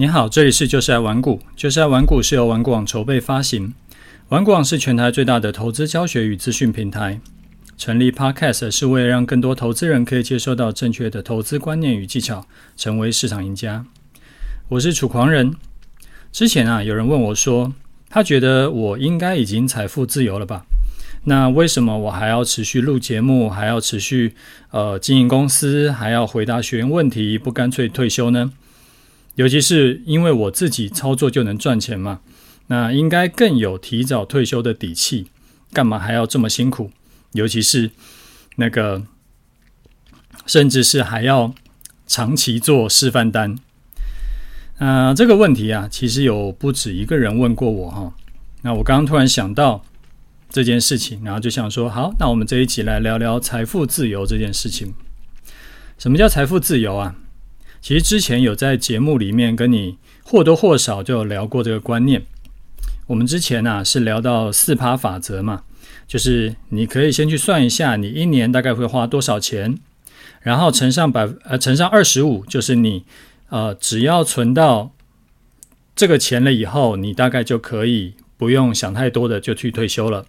你好，这里是就是爱玩股，就是爱玩股是由玩股网筹备发行，玩股网是全台最大的投资教学与资讯平台。成立 Podcast 是为了让更多投资人可以接收到正确的投资观念与技巧，成为市场赢家。我是楚狂人。之前啊，有人问我说，他觉得我应该已经财富自由了吧？那为什么我还要持续录节目，还要持续呃经营公司，还要回答学员问题，不干脆退休呢？尤其是因为我自己操作就能赚钱嘛，那应该更有提早退休的底气，干嘛还要这么辛苦？尤其是那个，甚至是还要长期做示范单。啊、这个问题啊，其实有不止一个人问过我哈。那我刚刚突然想到这件事情，然后就想说，好，那我们这一集来聊聊财富自由这件事情。什么叫财富自由啊？其实之前有在节目里面跟你或多或少就有聊过这个观念。我们之前啊是聊到四趴法则嘛，就是你可以先去算一下你一年大概会花多少钱，然后乘上百呃乘上二十五，就是你呃只要存到这个钱了以后，你大概就可以不用想太多的就去退休了。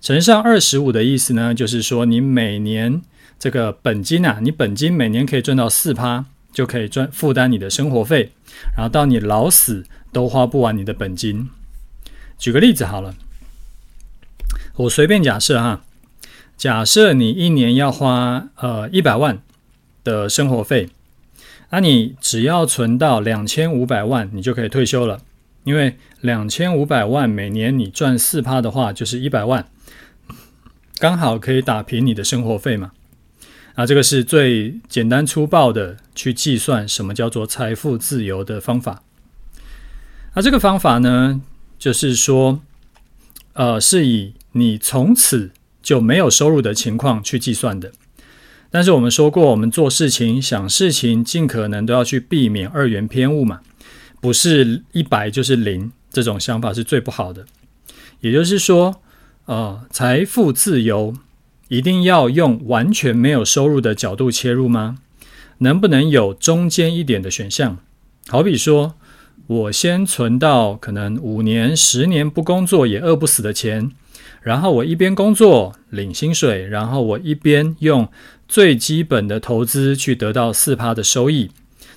乘上二十五的意思呢，就是说你每年这个本金啊，你本金每年可以赚到四趴。就可以赚负担你的生活费，然后到你老死都花不完你的本金。举个例子好了，我随便假设哈，假设你一年要花呃一百万的生活费，那你只要存到两千五百万，你就可以退休了。因为两千五百万每年你赚四趴的话，就是一百万，刚好可以打平你的生活费嘛。那这个是最简单粗暴的去计算什么叫做财富自由的方法。那这个方法呢，就是说，呃，是以你从此就没有收入的情况去计算的。但是我们说过，我们做事情、想事情，尽可能都要去避免二元偏误嘛，不是一百就是零，这种想法是最不好的。也就是说，呃，财富自由。一定要用完全没有收入的角度切入吗？能不能有中间一点的选项？好比说，我先存到可能五年、十年不工作也饿不死的钱，然后我一边工作领薪水，然后我一边用最基本的投资去得到四趴的收益。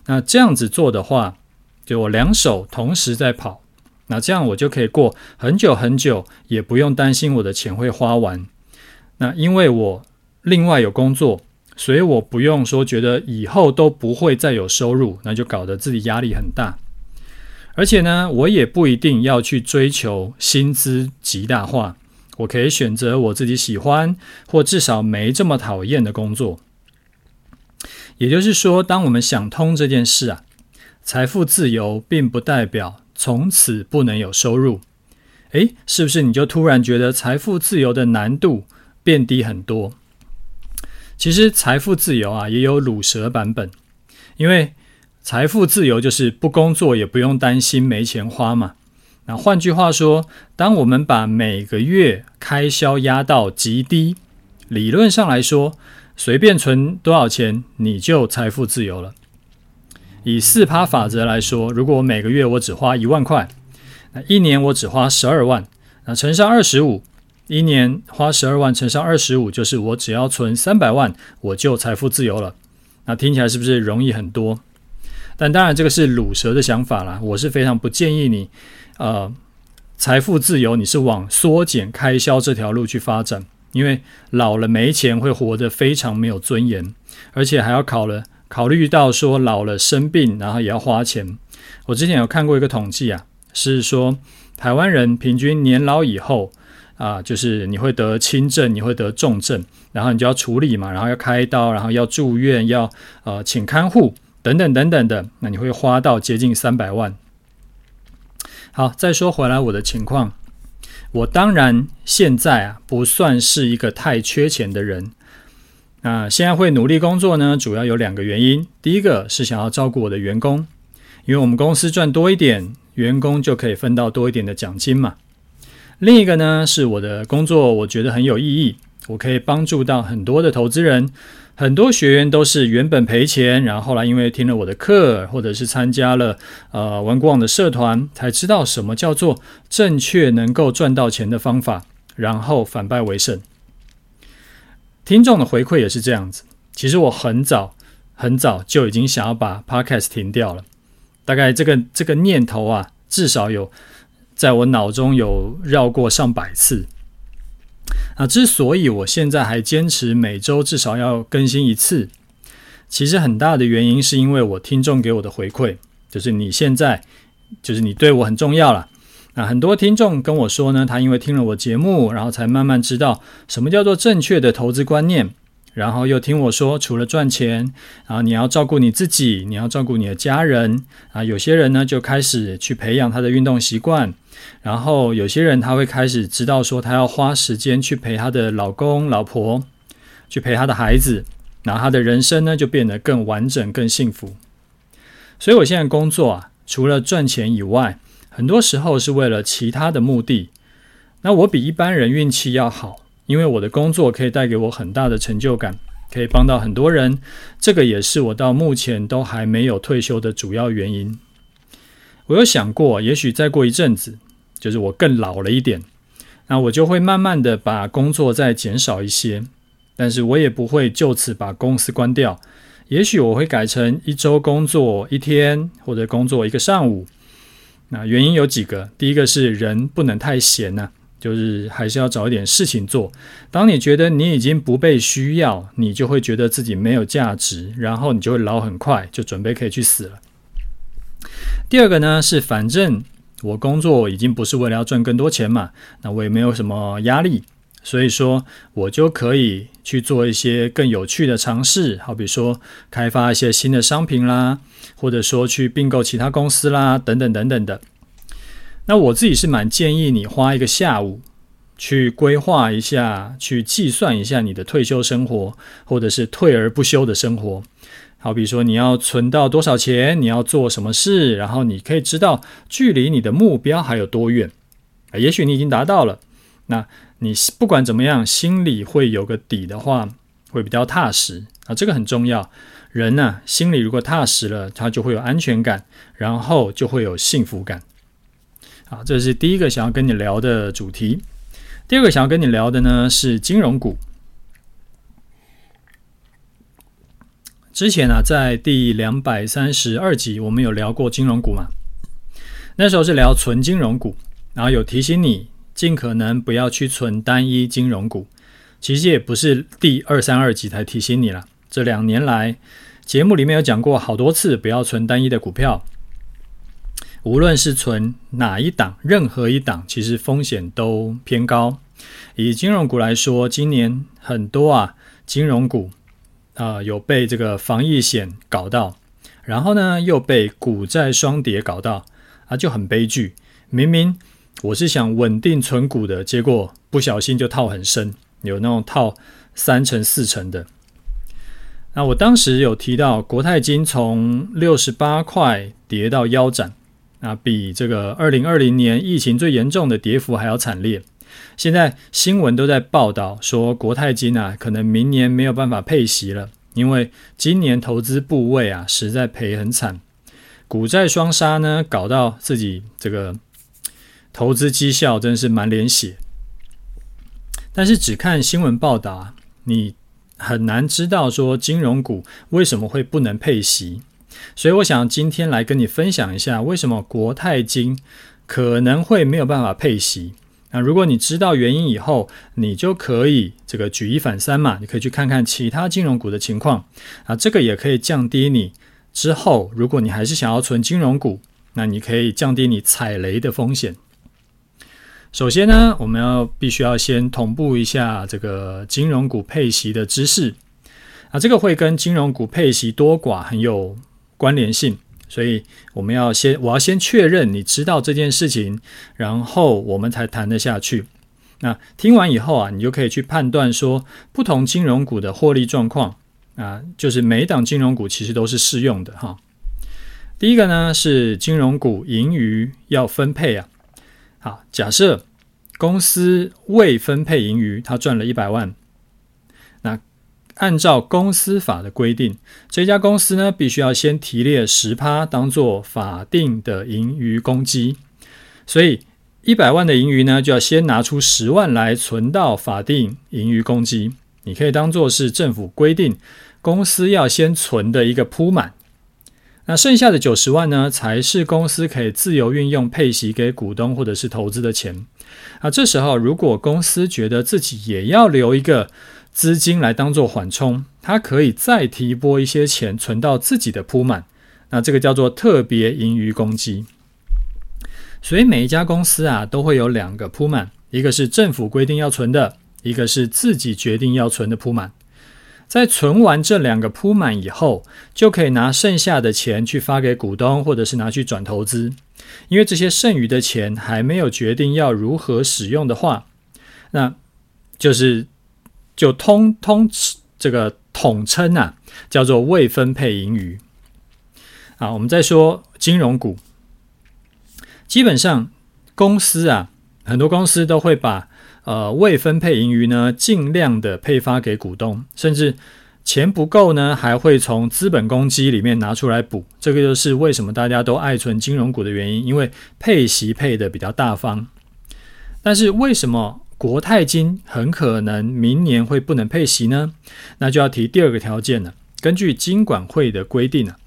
那这样子做的话，就我两手同时在跑，那这样我就可以过很久很久，也不用担心我的钱会花完。那因为我另外有工作，所以我不用说觉得以后都不会再有收入，那就搞得自己压力很大。而且呢，我也不一定要去追求薪资极大化，我可以选择我自己喜欢或至少没这么讨厌的工作。也就是说，当我们想通这件事啊，财富自由并不代表从此不能有收入。诶，是不是你就突然觉得财富自由的难度变低很多。其实财富自由啊，也有卤蛇版本，因为财富自由就是不工作也不用担心没钱花嘛。那换句话说，当我们把每个月开销压到极低，理论上来说，随便存多少钱你就财富自由了。以四趴法则来说，如果我每个月我只花一万块，那一年我只花十二万，那乘上二十五。一年花十二万乘上二十五，就是我只要存三百万，我就财富自由了。那听起来是不是容易很多？但当然，这个是鲁蛇的想法啦。我是非常不建议你，呃，财富自由你是往缩减开销这条路去发展，因为老了没钱会活得非常没有尊严，而且还要考了考虑到说老了生病，然后也要花钱。我之前有看过一个统计啊，是说台湾人平均年老以后。啊，就是你会得轻症，你会得重症，然后你就要处理嘛，然后要开刀，然后要住院，要呃请看护等等等等的，那你会花到接近三百万。好，再说回来我的情况，我当然现在啊不算是一个太缺钱的人。啊，现在会努力工作呢，主要有两个原因，第一个是想要照顾我的员工，因为我们公司赚多一点，员工就可以分到多一点的奖金嘛。另一个呢，是我的工作，我觉得很有意义，我可以帮助到很多的投资人。很多学员都是原本赔钱，然后后来因为听了我的课，或者是参加了呃玩股网的社团，才知道什么叫做正确能够赚到钱的方法，然后反败为胜。听众的回馈也是这样子。其实我很早很早就已经想要把 Podcast 停掉了，大概这个这个念头啊，至少有在我脑中有绕过上百次。啊之所以我现在还坚持每周至少要更新一次，其实很大的原因是因为我听众给我的回馈，就是你现在就是你对我很重要了。那很多听众跟我说呢，他因为听了我节目，然后才慢慢知道什么叫做正确的投资观念。然后又听我说，除了赚钱，啊你要照顾你自己，你要照顾你的家人啊。有些人呢就开始去培养他的运动习惯，然后有些人他会开始知道说，他要花时间去陪他的老公、老婆，去陪他的孩子，然后他的人生呢就变得更完整、更幸福。所以我现在工作啊，除了赚钱以外，很多时候是为了其他的目的。那我比一般人运气要好。因为我的工作可以带给我很大的成就感，可以帮到很多人，这个也是我到目前都还没有退休的主要原因。我有想过，也许再过一阵子，就是我更老了一点，那我就会慢慢的把工作再减少一些，但是我也不会就此把公司关掉。也许我会改成一周工作一天，或者工作一个上午。那原因有几个，第一个是人不能太闲呐。就是还是要找一点事情做。当你觉得你已经不被需要，你就会觉得自己没有价值，然后你就会老很快，就准备可以去死了。第二个呢是，反正我工作已经不是为了要赚更多钱嘛，那我也没有什么压力，所以说我就可以去做一些更有趣的尝试，好比说开发一些新的商品啦，或者说去并购其他公司啦，等等等等的。那我自己是蛮建议你花一个下午去规划一下，去计算一下你的退休生活，或者是退而不休的生活。好比说你要存到多少钱，你要做什么事，然后你可以知道距离你的目标还有多远。也许你已经达到了，那你不管怎么样，心里会有个底的话，会比较踏实啊。这个很重要。人呢，心里如果踏实了，他就会有安全感，然后就会有幸福感。好，这是第一个想要跟你聊的主题。第二个想要跟你聊的呢是金融股。之前啊，在第两百三十二集我们有聊过金融股嘛？那时候是聊纯金融股，然后有提醒你尽可能不要去存单一金融股。其实也不是第二三二集才提醒你了，这两年来节目里面有讲过好多次，不要存单一的股票。无论是存哪一档，任何一档，其实风险都偏高。以金融股来说，今年很多啊，金融股啊、有被这个防疫险搞到，然后呢又被股债双跌搞到，啊就很悲剧。明明我是想稳定存股的，结果不小心就套很深，有那种套三成四成的。那我当时有提到，国泰金从六十八块跌到腰斩。啊，比这个二零二零年疫情最严重的跌幅还要惨烈。现在新闻都在报道说，国泰金啊，可能明年没有办法配息了，因为今年投资部位啊，实在赔很惨。股债双杀呢，搞到自己这个投资绩效真是满脸血。但是只看新闻报道啊，你很难知道说金融股为什么会不能配息。所以我想今天来跟你分享一下，为什么国泰金可能会没有办法配息。那如果你知道原因以后，你就可以这个举一反三嘛，你可以去看看其他金融股的情况啊，这个也可以降低你之后，如果你还是想要存金融股，那你可以降低你踩雷的风险。首先呢，我们要必须要先同步一下这个金融股配息的知识啊，这个会跟金融股配息多寡很有关联性，所以我们要先，我要先确认你知道这件事情，然后我们才谈得下去。那听完以后啊，你就可以去判断说，不同金融股的获利状况啊，就是每一档金融股其实都是适用的哈。第一个呢是金融股盈余要分配啊，好，假设公司未分配盈余，它赚了一百万，按照公司法的规定，这家公司呢，必须要先提列十趴当做法定的盈余公积，所以一百万的盈余呢，就要先拿出十万来存到法定盈余公积。你可以当做是政府规定公司要先存的一个铺满。那剩下的九十万呢，才是公司可以自由运用配息给股东或者是投资的钱。啊，这时候如果公司觉得自己也要留一个资金来当做缓冲，它可以再提拨一些钱存到自己的铺满。那这个叫做特别盈余公积。所以每一家公司啊，都会有两个铺满，一个是政府规定要存的，一个是自己决定要存的铺满。在存完这两个铺满以后，就可以拿剩下的钱去发给股东，或者是拿去转投资。因为这些剩余的钱还没有决定要如何使用的话，那就是就通通这个统称啊，叫做未分配盈余。啊，我们再说金融股，基本上公司啊，很多公司都会把。呃，未分配盈余呢，尽量的配发给股东，甚至钱不够呢，还会从资本公积里面拿出来补。这个就是为什么大家都爱存金融股的原因，因为配息配的比较大方。但是为什么国泰金很可能明年会不能配息呢？那就要提第二个条件了。根据金管会的规定啊，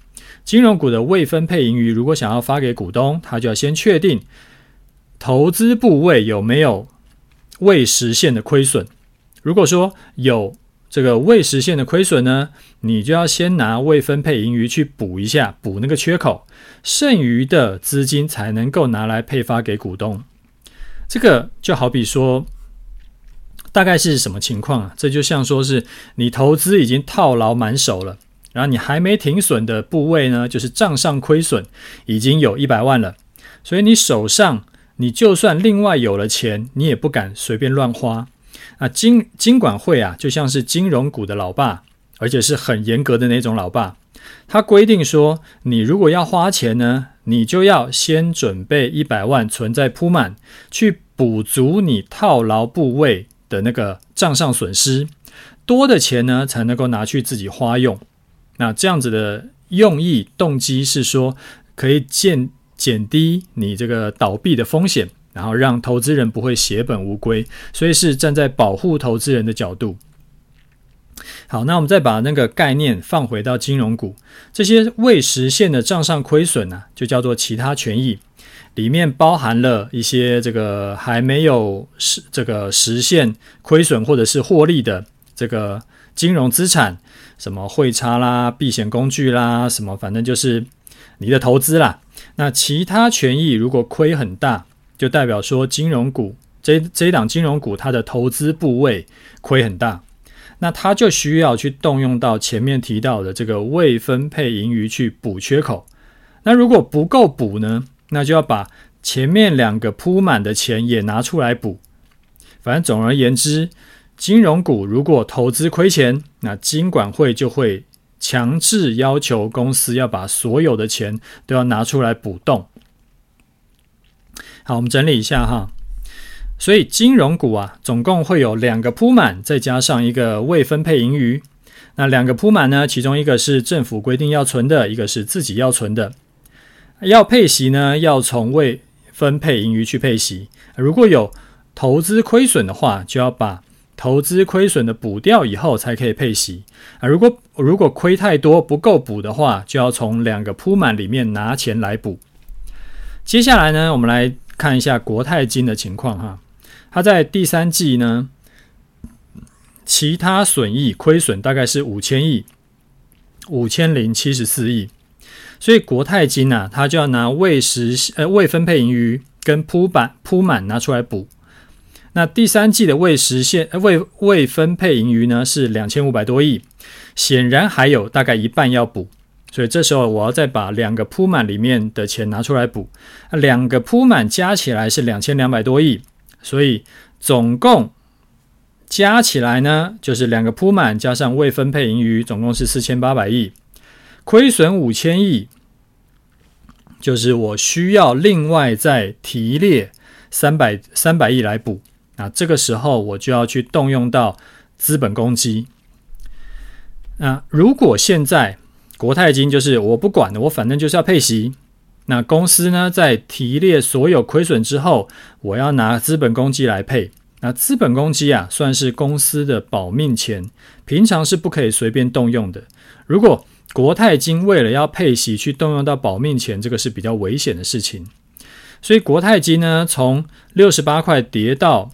金融股的未分配盈余如果想要发给股东，他就要先确定投资部位有没有。未实现的亏损，如果说有这个未实现的亏损呢，你就要先拿未分配盈余去补一下，补那个缺口，剩余的资金才能够拿来配发给股东。这个就好比说，大概是什么情况啊？这就像说是你投资已经套牢满手了，然后你还没停损的部位呢，就是账上亏损已经有一百万了，所以你手上。你就算另外有了钱，你也不敢随便乱花。啊，金金管会啊，就像是金融股的老爸，而且是很严格的那种老爸。他规定说，你如果要花钱呢，你就要先准备一百万存在铺满，去补足你套牢部位的那个账上损失。多的钱呢，才能够拿去自己花用。那这样子的用意动机是说，可以减。减低你这个倒闭的风险，然后让投资人不会血本无归，所以是站在保护投资人的角度。好，那我们再把那个概念放回到金融股，这些未实现的账上亏损呢，就叫做其他权益，里面包含了一些这个还没有实这个实现亏损或者是获利的这个金融资产，什么汇差啦、避险工具啦，什么反正就是你的投资啦。那其他权益如果亏很大，就代表说金融股这这一档金融股它的投资部位亏很大，那它就需要去动用到前面提到的这个未分配盈余去补缺口。那如果不够补呢，那就要把前面两个铺满的钱也拿出来补。反正总而言之，金融股如果投资亏钱，那金管会就会。强制要求公司要把所有的钱都要拿出来补洞。好，我们整理一下哈。所以金融股啊，总共会有两个铺满，再加上一个未分配盈余。那两个铺满呢，其中一个是政府规定要存的，一个是自己要存的。要配息呢，要从未分配盈余去配息。如果有投资亏损的话，就要把。投资亏损的补掉以后才可以配息啊！如果如果亏太多不够补的话，就要从两个铺满里面拿钱来补。接下来呢，我们来看一下国泰金的情况哈。它在第三季呢，其他损益亏损大概是五千亿，五千零七十四亿。所以国泰金啊，它就要拿未实呃未分配盈余跟铺板铺满拿出来补。那第三季的未实现未未分配盈余呢，是两千五百多亿，显然还有大概一半要补，所以这时候我要再把两个铺满里面的钱拿出来补，两个铺满加起来是两千两百多亿，所以总共加起来呢，就是两个铺满加上未分配盈余，总共是四千八百亿，亏损五千亿，就是我需要另外再提列三百三百亿来补。那这个时候我就要去动用到资本公积。那如果现在国泰金就是我不管了，我反正就是要配息。那公司呢，在提列所有亏损之后，我要拿资本公积来配。那资本公积啊，算是公司的保命钱，平常是不可以随便动用的。如果国泰金为了要配息去动用到保命钱，这个是比较危险的事情。所以国泰金呢，从六十八块跌到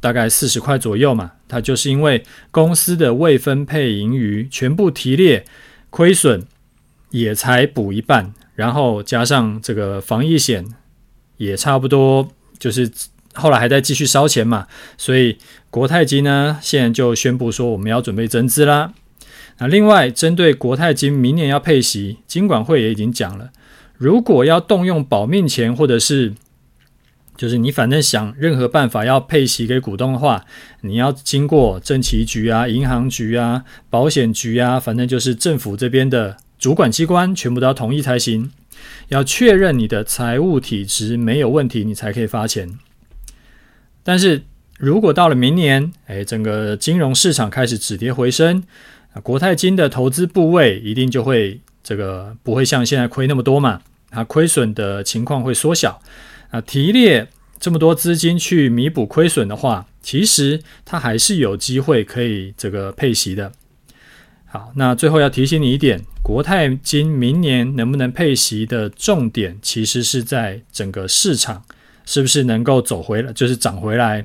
大概四十块左右嘛，它就是因为公司的未分配盈余全部提列，亏损也才补一半，然后加上这个防疫险也差不多就是。后来还在继续烧钱嘛，所以国泰金呢，现在就宣布说我们要准备增资啦。那另外针对国泰金明年要配息，金管会也已经讲了，如果要动用保命钱，或者是就是你反正想任何办法要配息给股东的话，你要经过政企局啊、银行局啊、保险局啊，反正就是政府这边的主管机关全部都要同意才行，要确认你的财务体质没有问题，你才可以发钱。但是如果到了明年，哎，整个金融市场开始止跌回升，啊，国泰金的投资部位一定就会这个不会像现在亏那么多嘛，它，亏损的情况会缩小，啊，提列这么多资金去弥补亏损的话，其实它还是有机会可以这个配息的。好，那最后要提醒你一点，国泰金明年能不能配息的重点，其实是在整个市场。是不是能够走回来，就是涨回来？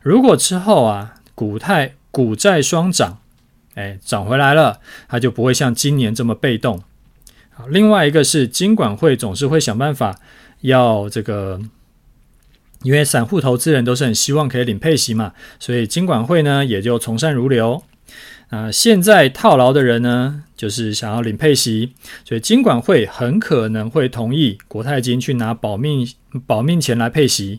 如果之后啊，股泰股债双涨，哎，涨回来了，它就不会像今年这么被动。好，另外一个是金管会总是会想办法要这个，因为散户投资人都是很希望可以领配息嘛，所以金管会呢也就从善如流。啊，现在套牢的人呢，就是想要领配息，所以金管会很可能会同意国泰金去拿保命保命钱来配息。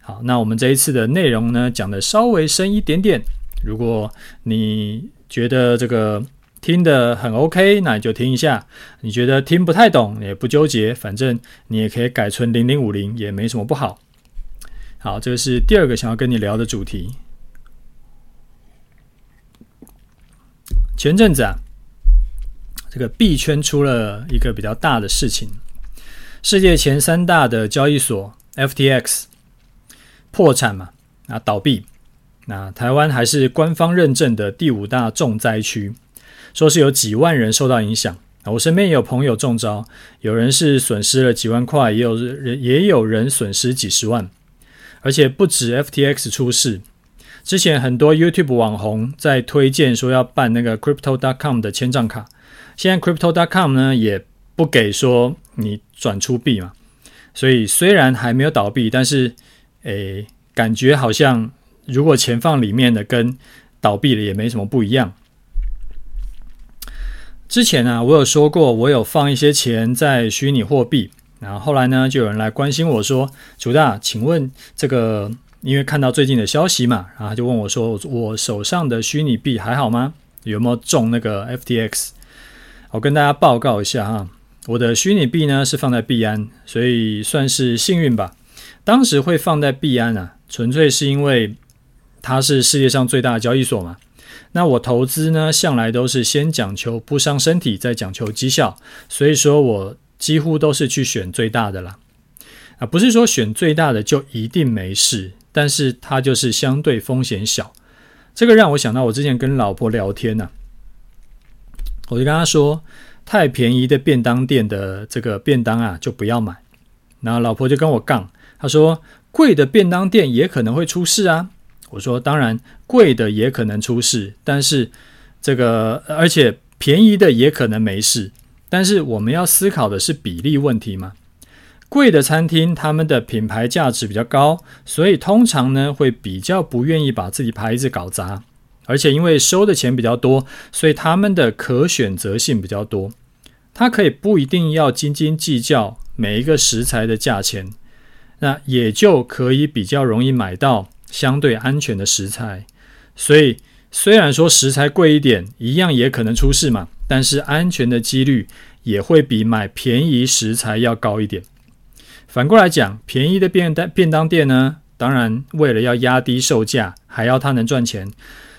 好，那我们这一次的内容呢，讲的稍微深一点点。如果你觉得这个听得很 OK，那你就听一下；你觉得听不太懂，也不纠结，反正你也可以改存零零五零，也没什么不好。好，这个是第二个想要跟你聊的主题。前阵子啊，这个币圈出了一个比较大的事情，世界前三大的交易所 FTX 破产嘛，啊倒闭，那台湾还是官方认证的第五大重灾区，说是有几万人受到影响。我身边有朋友中招，有人是损失了几万块，也有人也有人损失几十万，而且不止 FTX 出事。之前很多 YouTube 网红在推荐说要办那个 Crypto.com 的签账卡，现在 Crypto.com 呢也不给说你转出币嘛，所以虽然还没有倒闭，但是诶感觉好像如果钱放里面的跟倒闭了也没什么不一样。之前啊我有说过我有放一些钱在虚拟货币，然后后来呢就有人来关心我说，楚大，请问这个。因为看到最近的消息嘛，然后就问我说：“我手上的虚拟币还好吗？有没有中那个 FTX？” 我跟大家报告一下哈，我的虚拟币呢是放在币安，所以算是幸运吧。当时会放在币安啊，纯粹是因为它是世界上最大的交易所嘛。那我投资呢，向来都是先讲求不伤身体，再讲求绩效，所以说我几乎都是去选最大的啦。啊，不是说选最大的就一定没事。但是它就是相对风险小，这个让我想到我之前跟老婆聊天呢、我就跟她说，太便宜的便当店的这个便当啊就不要买，然后老婆就跟我杠，她说贵的便当店也可能会出事啊，我说当然贵的也可能出事，但是这个而且便宜的也可能没事，但是我们要思考的是比例问题嘛。贵的餐厅，他们的品牌价值比较高，所以通常呢会比较不愿意把自己牌子搞砸，而且因为收的钱比较多，所以他们的可选择性比较多。他可以不一定要斤斤计较每一个食材的价钱，那也就可以比较容易买到相对安全的食材。所以虽然说食材贵一点，一样也可能出事嘛，但是安全的几率也会比买便宜食材要高一点。反过来讲，便宜的便当便当店呢，当然为了要压低售价，还要它能赚钱，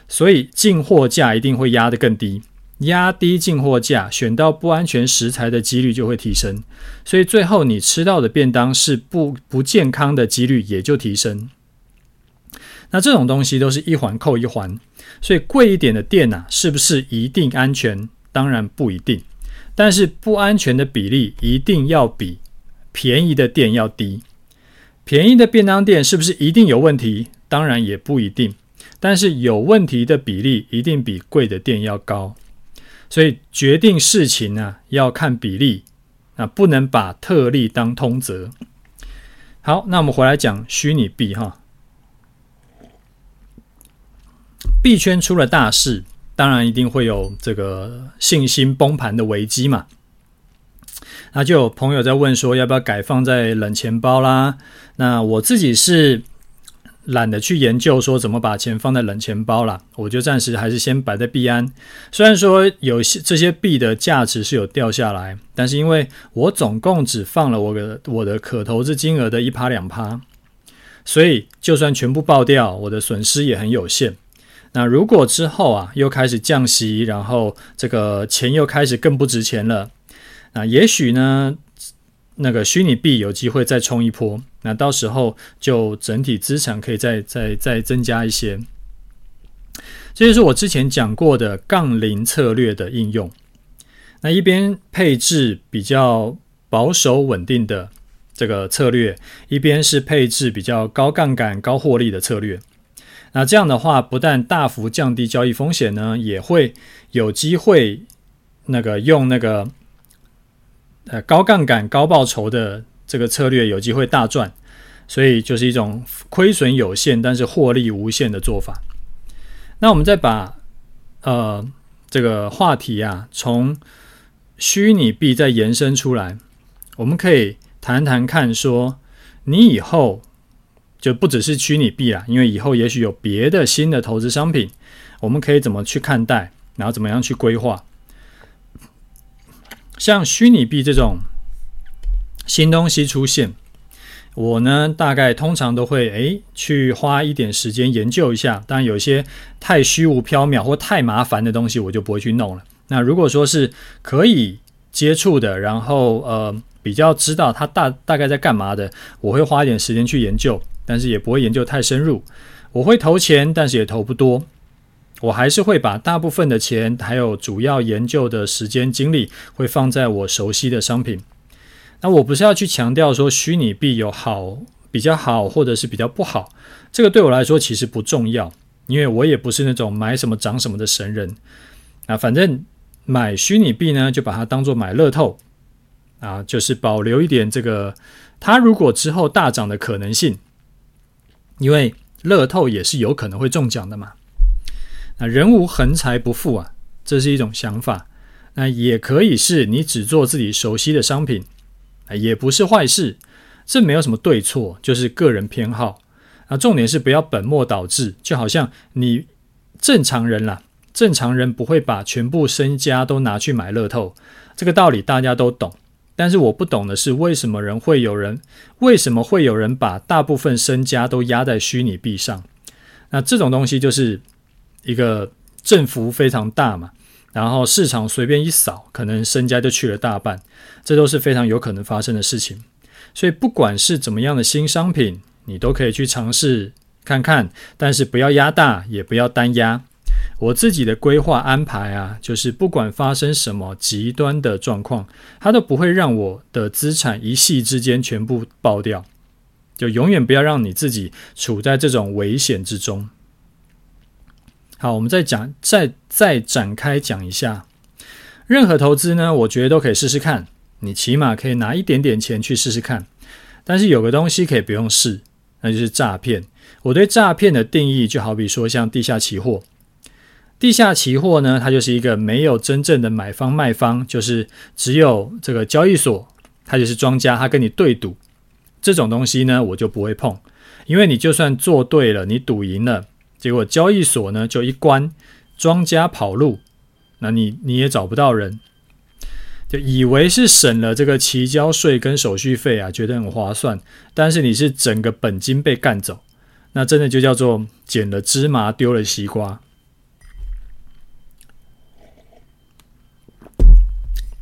所以进货价一定会压得更低，压低进货价，选到不安全食材的几率就会提升，所以最后你吃到的便当是不不健康的几率也就提升。那这种东西都是一环扣一环，所以贵一点的店呐，是不是一定安全？当然不一定，但是不安全的比例一定要比便宜的店要低。便宜的便当店是不是一定有问题？当然也不一定，但是有问题的比例一定比贵的店要高。所以决定事情呢，要看比例啊，不能把特例当通则。好，那我们回来讲虚拟币哈。币圈出了大事，当然一定会有这个信心崩盘的危机嘛。那就有朋友在问说，要不要改放在冷钱包啦？那我自己是懒得去研究说怎么把钱放在冷钱包啦，我就暂时还是先摆在币安。虽然说有些这些币的价值是有掉下来，但是因为我总共只放了我的我的可投资金额的一趴两趴，所以就算全部爆掉，我的损失也很有限。那如果之后啊又开始降息，然后这个钱又开始更不值钱了，那也许呢那个虚拟币有机会再冲一波，那到时候就整体资产可以再再再增加一些。这就是我之前讲过的杠铃策略的应用。那一边配置比较保守稳定的这个策略，一边是配置比较高杠杆高获利的策略。那这样的话，不但大幅降低交易风险呢，也会有机会那个用那个呃高杠杆高报酬的这个策略有机会大赚，所以就是一种亏损有限但是获利无限的做法。那我们再把呃这个话题啊从虚拟币再延伸出来，我们可以谈谈看说你以后。就不只是虚拟币啦，因为以后也许有别的新的投资商品，我们可以怎么去看待，然后怎么样去规划？像虚拟币这种新东西出现，我呢大概通常都会诶去花一点时间研究一下。当然，有些太虚无缥缈或太麻烦的东西，我就不会去弄了。那如果说是可以接触的，然后呃比较知道它大大概在干嘛的，我会花一点时间去研究。但是也不会研究太深入，我会投钱，但是也投不多。我还是会把大部分的钱，还有主要研究的时间精力，会放在我熟悉的商品。那我不是要去强调说虚拟币有好比较好，或者是比较不好，这个对我来说其实不重要，因为我也不是那种买什么涨什么的神人。啊，反正买虚拟币呢，就把它当做买乐透啊，就是保留一点这个，它如果之后大涨的可能性。因为乐透也是有可能会中奖的嘛，那人无横财不富啊，这是一种想法。那也可以是你只做自己熟悉的商品，也不是坏事。这没有什么对错，就是个人偏好。啊，重点是不要本末倒置，就好像你正常人啦，正常人不会把全部身家都拿去买乐透，这个道理大家都懂。但是我不懂的是，为什么人会有人，为什么会有人把大部分身家都压在虚拟币上？那这种东西就是一个振幅非常大嘛，然后市场随便一扫，可能身家就去了大半，这都是非常有可能发生的事情。所以不管是怎么样的新商品，你都可以去尝试看看，但是不要压大，也不要单压。我自己的规划安排啊，就是不管发生什么极端的状况，它都不会让我的资产一夕之间全部爆掉。就永远不要让你自己处在这种危险之中。好，我们再讲，再再展开讲一下。任何投资呢，我觉得都可以试试看。你起码可以拿一点点钱去试试看。但是有个东西可以不用试，那就是诈骗。我对诈骗的定义，就好比说像地下期货。地下期货呢，它就是一个没有真正的买方卖方，就是只有这个交易所，它就是庄家，它跟你对赌。这种东西呢，我就不会碰，因为你就算做对了，你赌赢了，结果交易所呢就一关，庄家跑路，那你你也找不到人，就以为是省了这个期交税跟手续费啊，觉得很划算，但是你是整个本金被干走，那真的就叫做捡了芝麻丢了西瓜。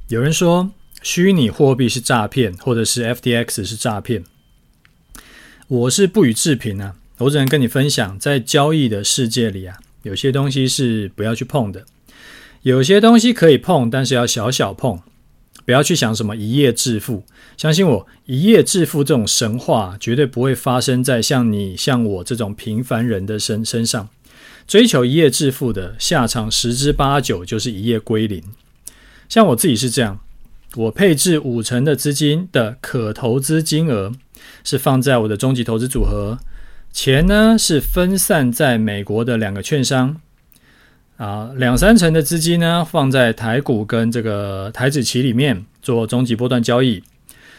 有人说虚拟货币是诈骗，或者是 FTX 是诈骗，我是不予置评啊。我只能跟你分享，在交易的世界里啊，有些东西是不要去碰的，有些东西可以碰，但是要小小碰，不要去想什么一夜致富。相信我，一夜致富这种神话绝对不会发生在像你、像我这种平凡人的身身上。追求一夜致富的下场，十之八九就是一夜归零。像我自己是这样，我配置五成的资金的可投资金额是放在我的终极投资组合。钱呢是分散在美国的两个券商啊，两三成的资金呢放在台股跟这个台指期里面做终极波段交易，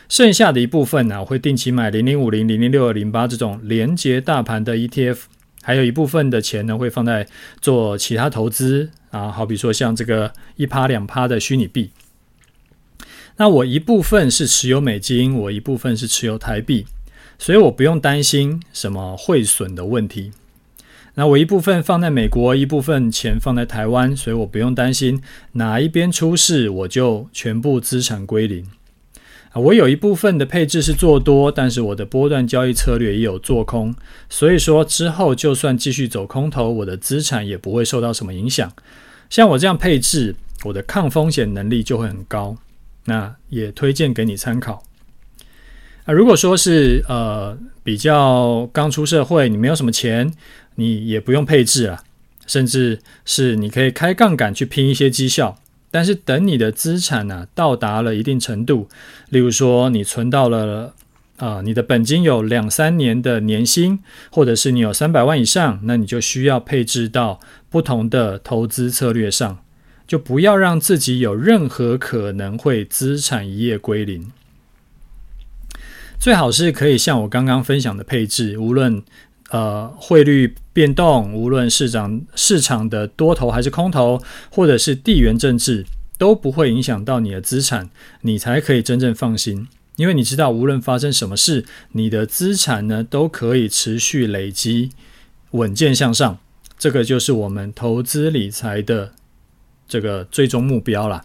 剩下的一部分呢，我会定期买零零五零、零零六二零八这种连接大盘的 ETF，还有一部分的钱呢会放在做其他投资啊，好比说像这个一趴两趴的虚拟币。那我一部分是持有美金，我一部分是持有台币。所以我不用担心什么汇损的问题。那我一部分放在美国，一部分钱放在台湾，所以我不用担心哪一边出事，我就全部资产归零。啊，我有一部分的配置是做多，但是我的波段交易策略也有做空，所以说之后就算继续走空头，我的资产也不会受到什么影响。像我这样配置，我的抗风险能力就会很高。那也推荐给你参考。啊，如果说是呃比较刚出社会，你没有什么钱，你也不用配置啊，甚至是你可以开杠杆去拼一些绩效。但是等你的资产呢、啊、到达了一定程度，例如说你存到了啊、呃，你的本金有两三年的年薪，或者是你有三百万以上，那你就需要配置到不同的投资策略上，就不要让自己有任何可能会资产一夜归零。最好是可以像我刚刚分享的配置，无论呃汇率变动，无论市场市场的多头还是空头，或者是地缘政治，都不会影响到你的资产，你才可以真正放心。因为你知道，无论发生什么事，你的资产呢都可以持续累积，稳健向上。这个就是我们投资理财的这个最终目标啦。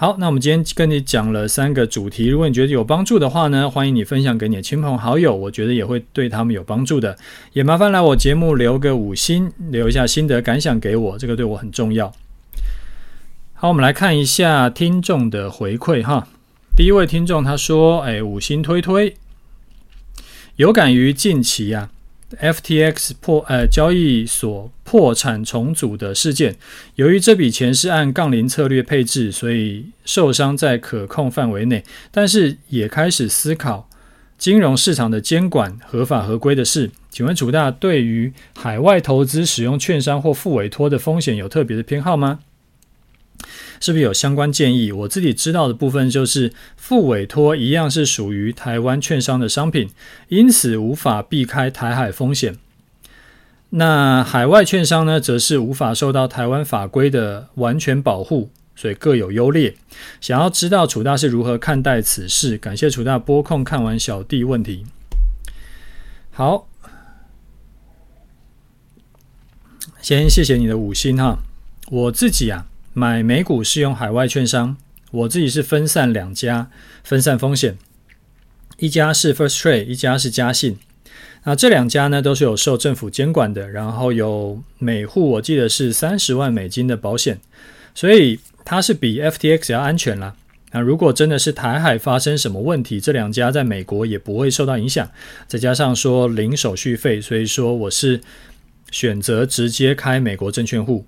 好，那我们今天跟你讲了三个主题，如果你觉得有帮助的话呢，欢迎你分享给你的亲朋好友，我觉得也会对他们有帮助的。也麻烦来我节目留个五星，留一下心得感想给我，这个对我很重要。好，我们来看一下听众的回馈哈。第一位听众他说：“哎，五星推推，有感于近期啊。” FTX 破呃交易所破产重组的事件，由于这笔钱是按杠铃策略配置，所以受伤在可控范围内。但是也开始思考金融市场的监管合法合规的事。请问楚大对于海外投资使用券商或复委托的风险有特别的偏好吗？是不是有相关建议？我自己知道的部分就是，复委托一样是属于台湾券商的商品，因此无法避开台海风险。那海外券商呢，则是无法受到台湾法规的完全保护，所以各有优劣。想要知道楚大是如何看待此事？感谢楚大拨空看完小弟问题。好，先谢谢你的五星哈，我自己啊。买美股是用海外券商，我自己是分散两家，分散风险。一家是 First Trade，一家是嘉信。那这两家呢，都是有受政府监管的，然后有每户我记得是三十万美金的保险，所以它是比 FTX 要安全啦。那如果真的是台海发生什么问题，这两家在美国也不会受到影响。再加上说零手续费，所以说我是选择直接开美国证券户。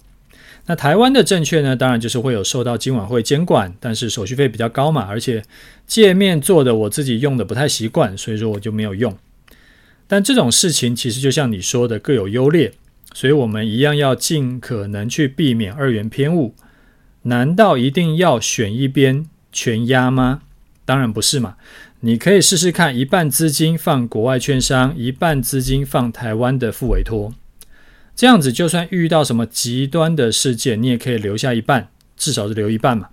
那台湾的证券呢，当然就是会有受到金管会监管，但是手续费比较高嘛，而且界面做的我自己用的不太习惯，所以说我就没有用。但这种事情其实就像你说的各有优劣，所以我们一样要尽可能去避免二元偏误。难道一定要选一边全压吗？当然不是嘛，你可以试试看，一半资金放国外券商，一半资金放台湾的副委托。这样子，就算遇到什么极端的事件，你也可以留下一半，至少是留一半嘛。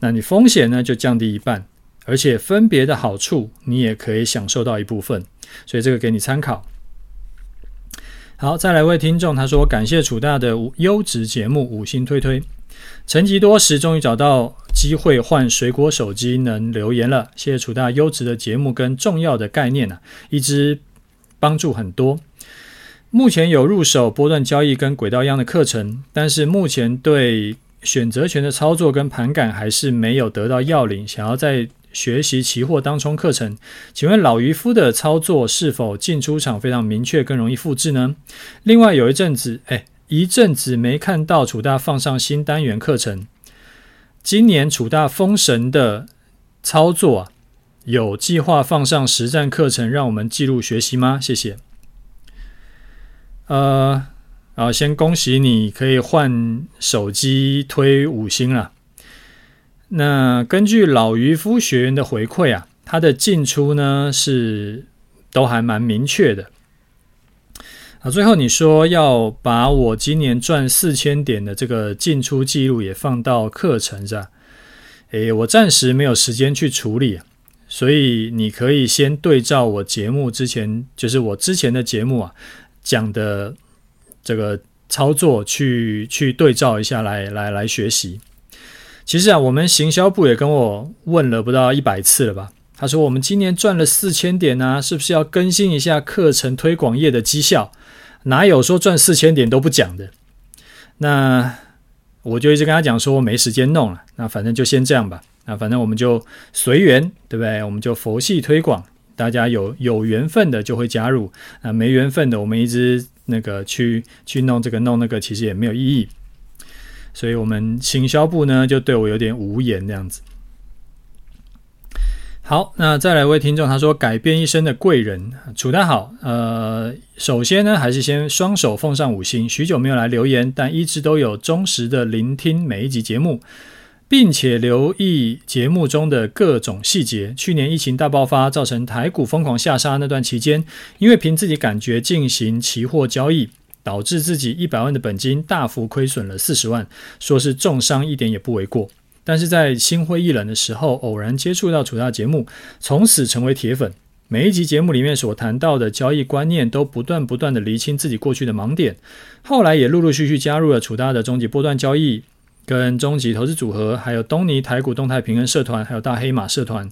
那你风险呢就降低一半，而且分别的好处你也可以享受到一部分。所以这个给你参考。好，再来一位听众，他说感谢楚大的优质节目，五星推推。沉寂多时，终于找到机会换水果手机能留言了。谢谢楚大优质的节目跟重要的概念啊，一直帮助很多。目前有入手波段交易跟轨道一样的课程，但是目前对选择权的操作跟盘感还是没有得到要领，想要再学习期货当冲课程。请问老渔夫的操作是否进出场非常明确，更容易复制呢？另外有一阵子，哎。一阵子没看到楚大放上新单元课程，今年楚大封神的操作啊，有计划放上实战课程，让我们记录学习吗？谢谢。呃，啊，先恭喜你可以换手机推五星了。那根据老渔夫学员的回馈啊，他的进出呢是都还蛮明确的。啊，最后你说要把我今年赚四千点的这个进出记录也放到课程上，诶，我暂时没有时间去处理，所以你可以先对照我节目之前，就是我之前的节目啊讲的这个操作去去对照一下来，来来学习。其实啊，我们行销部也跟我问了不到一百次了吧？他说我们今年赚了四千点啊，是不是要更新一下课程推广页的绩效？哪有说赚四千点都不讲的？那我就一直跟他讲说，没时间弄了。那反正就先这样吧。那反正我们就随缘，对不对？我们就佛系推广，大家有有缘分的就会加入。那没缘分的，我们一直那个去去弄这个弄那个，其实也没有意义。所以，我们行销部呢，就对我有点无言这样子。好，那再来一位听众，他说改变一生的贵人，楚大好。呃，首先呢，还是先双手奉上五星。许久没有来留言，但一直都有忠实的聆听每一集节目，并且留意节目中的各种细节。去年疫情大爆发，造成台股疯狂下杀那段期间，因为凭自己感觉进行期货交易，导致自己一百万的本金大幅亏损了四十万，说是重伤一点也不为过。但是在心灰意冷的时候，偶然接触到楚大节目，从此成为铁粉。每一集节目里面所谈到的交易观念，都不断不断的厘清自己过去的盲点。后来也陆陆续续加入了楚大的终极波段交易、跟终极投资组合，还有东尼台股动态平衡社团，还有大黑马社团。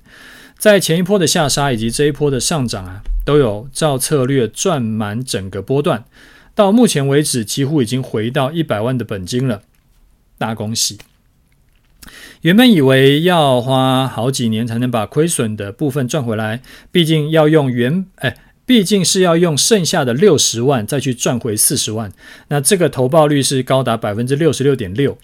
在前一波的下杀以及这一波的上涨啊，都有照策略赚满整个波段。到目前为止，几乎已经回到一百万的本金了，大恭喜！原本以为要花好几年才能把亏损的部分赚回来，毕竟要用原哎，毕竟是要用剩下的六十万再去赚回四十万，那这个投报率是高达百分之六十六点六，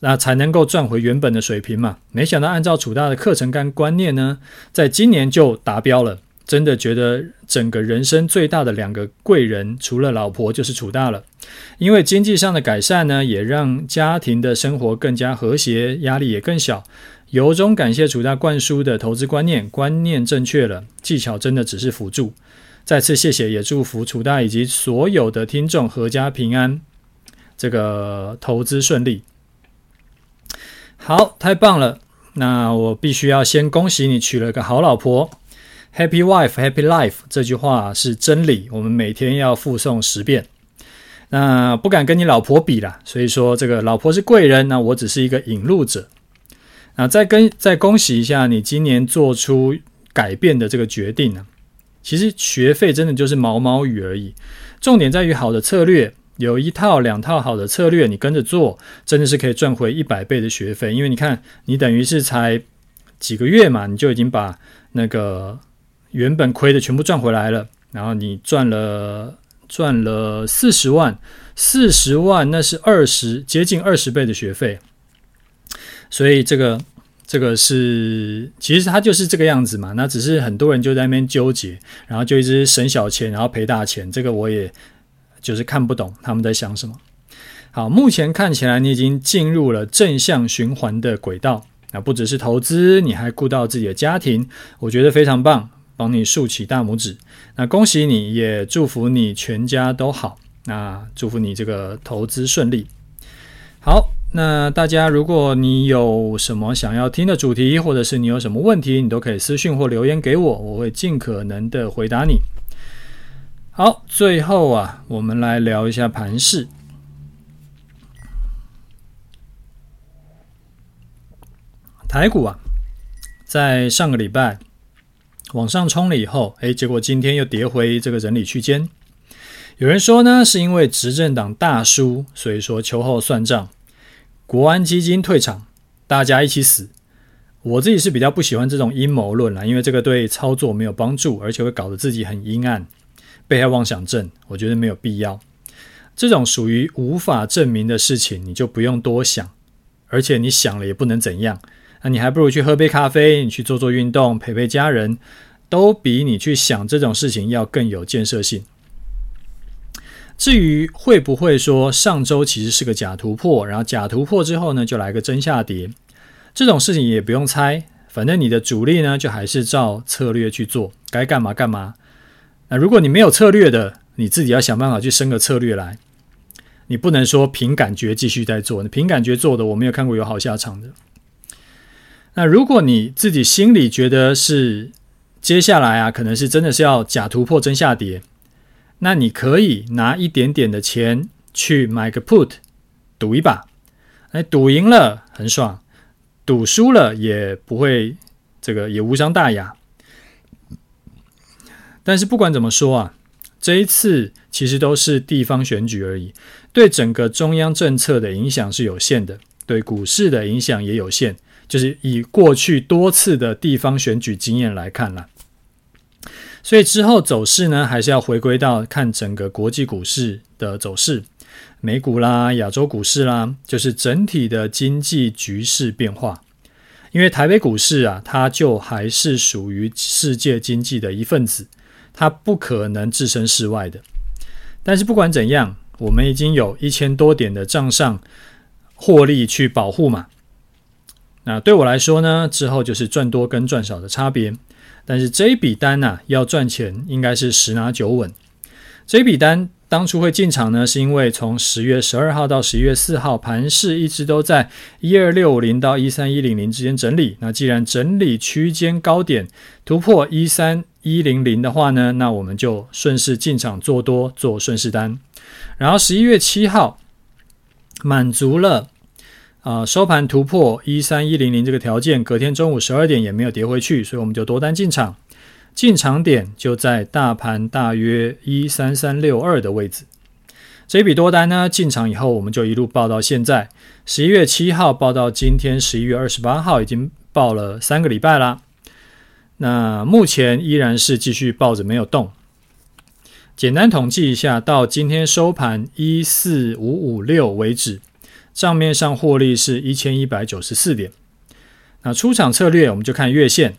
那才能够赚回原本的水平嘛。没想到按照楚大的课程跟观念呢，在今年就达标了。真的觉得整个人生最大的两个贵人，除了老婆就是楚大了。因为经济上的改善呢，也让家庭的生活更加和谐，压力也更小。由衷感谢楚大灌输的投资观念，观念正确了，技巧真的只是辅助。再次谢谢，也祝福楚大以及所有的听众阖家平安，这个投资顺利。好，太棒了！那我必须要先恭喜你娶了个好老婆。Happy wife, happy life 这句话是真理，我们每天要复诵十遍。那不敢跟你老婆比啦，所以说这个老婆是贵人，那我只是一个引路者。那再跟再恭喜一下你今年做出改变的这个决定呢？其实学费真的就是毛毛雨而已，重点在于好的策略，有一套两套好的策略，你跟着做，真的是可以赚回一百倍的学费。因为你看，你等于是才几个月嘛，你就已经把那个。原本亏的全部赚回来了，然后你赚了赚了四十万，四十万那是二十接近二十倍的学费，所以这个这个是其实它就是这个样子嘛。那只是很多人就在那边纠结，然后就一直省小钱，然后赔大钱。这个我也就是看不懂他们在想什么。好，目前看起来你已经进入了正向循环的轨道，那不只是投资，你还顾到自己的家庭，我觉得非常棒。帮你竖起大拇指，那恭喜你，也祝福你全家都好，那祝福你这个投资顺利。好，那大家如果你有什么想要听的主题，或者是你有什么问题，你都可以私信或留言给我，我会尽可能的回答你。好，最后啊，我们来聊一下盘势。台股啊，在上个礼拜往上冲了以后，哎，结果今天又跌回这个整理区间。有人说呢，是因为执政党大输，所以说秋后算账，国安基金退场，大家一起死。我自己是比较不喜欢这种阴谋论啦，因为这个对操作没有帮助，而且会搞得自己很阴暗，被害妄想症，我觉得没有必要。这种属于无法证明的事情，你就不用多想，而且你想了也不能怎样。那你还不如去喝杯咖啡，你去做做运动，陪陪家人，都比你去想这种事情要更有建设性。至于会不会说上周其实是个假突破，然后假突破之后呢，就来个真下跌？这种事情也不用猜，反正你的主力呢，就还是照策略去做，该干嘛干嘛。那如果你没有策略的，你自己要想办法去生个策略来。你不能说凭感觉继续在做，你凭感觉做的，我没有看过有好下场的。那如果你自己心里觉得是接下来啊，可能是真的是要假突破真下跌，那你可以拿一点点的钱去买个 put，赌一把。哎，赌赢了很爽。赌输了也不会，这个也无伤大雅。但是不管怎么说啊，这一次其实都是地方选举而已，对整个中央政策的影响是有限的，对股市的影响也有限。就是以过去多次的地方选举经验来看啦，所以之后走势呢，还是要回归到看整个国际股市的走势。美股啦，亚洲股市啦，就是整体的经济局势变化。因为台北股市啊，它就还是属于世界经济的一份子，它不可能置身事外的。但是不管怎样，我们已经有一千多点的账上获利去保护嘛。那对我来说呢，之后就是赚多跟赚少的差别。但是这一笔单呢、要赚钱应该是十拿九稳。这一笔单。当初会进场呢，是因为从十月十二号到十一月四号，盘势一直都在一二六五零到一三一零零之间整理。那既然整理区间高点突破一三一零零的话呢，那我们就顺势进场做多做顺势单。然后十一月七号满足了啊、收盘突破一三一零零这个条件，隔天中午十二点也没有跌回去，所以我们就多单进场。进场点就在大盘大约一三三六二的位置，这笔多单呢，进场以后我们就一路报到现在，十一月七号报到今天十一月二十八号，已经报了三个礼拜啦。那目前依然是继续抱着没有动。简单统计一下，到今天收盘一四五五六为止，账面上获利是一千一百九十四点。那出场策略我们就看月线。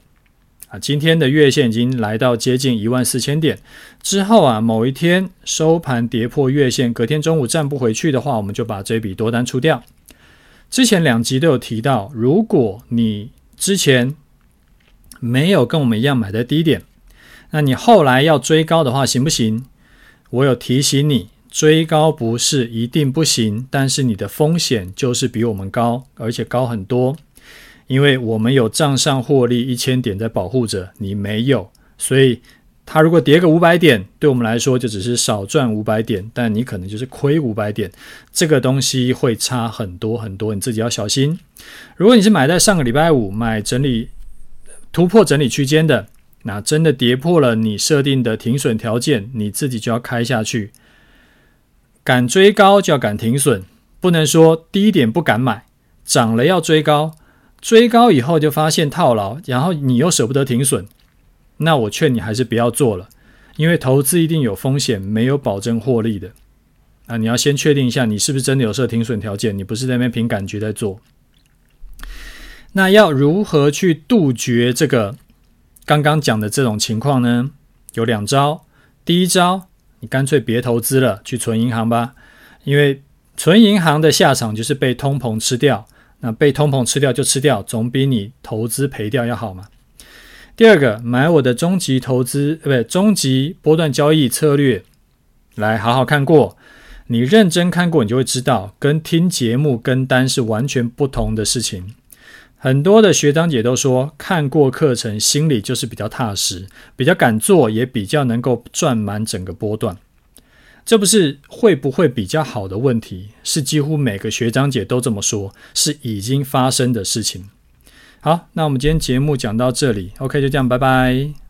啊，今天的月线已经来到接近一万四千点之后啊，某一天收盘跌破月线，隔天中午站不回去的话，我们就把这笔多单出掉。之前两集都有提到，如果你之前没有跟我们一样买在低点，那你后来要追高的话行不行？我有提醒你，追高不是一定不行，但是你的风险就是比我们高，而且高很多。因为我们有账上获利一千点在保护着，你没有，所以它如果跌个五百点，对我们来说就只是少赚五百点，但你可能就是亏五百点，这个东西会差很多很多，你自己要小心。如果你是买在上个礼拜五买整理突破整理区间的，那真的跌破了你设定的停损条件，你自己就要开下去。敢追高就要敢停损，不能说低点不敢买，涨了要追高。追高以后就发现套牢，然后你又舍不得停损，那我劝你还是不要做了，因为投资一定有风险，没有保证获利的。啊，你要先确定一下你是不是真的有设停损条件，你不是在那边凭感觉在做。那要如何去杜绝这个刚刚讲的这种情况呢？有两招。第一招，你干脆别投资了，去存银行吧，因为存银行的下场就是被通膨吃掉。那被通膨吃掉就吃掉，总比你投资赔掉要好嘛。第二个，买我的终极投资，呃，不对，终极波段交易策略，来好好看过。你认真看过，你就会知道，跟听节目跟单是完全不同的事情。很多的学长姐都说，看过课程，心里就是比较踏实，比较敢做，也比较能够赚满整个波段。这不是会不会比较好的问题，是几乎每个学长姐都这么说，是已经发生的事情。好，那我们今天节目讲到这里，OK，就这样，拜拜。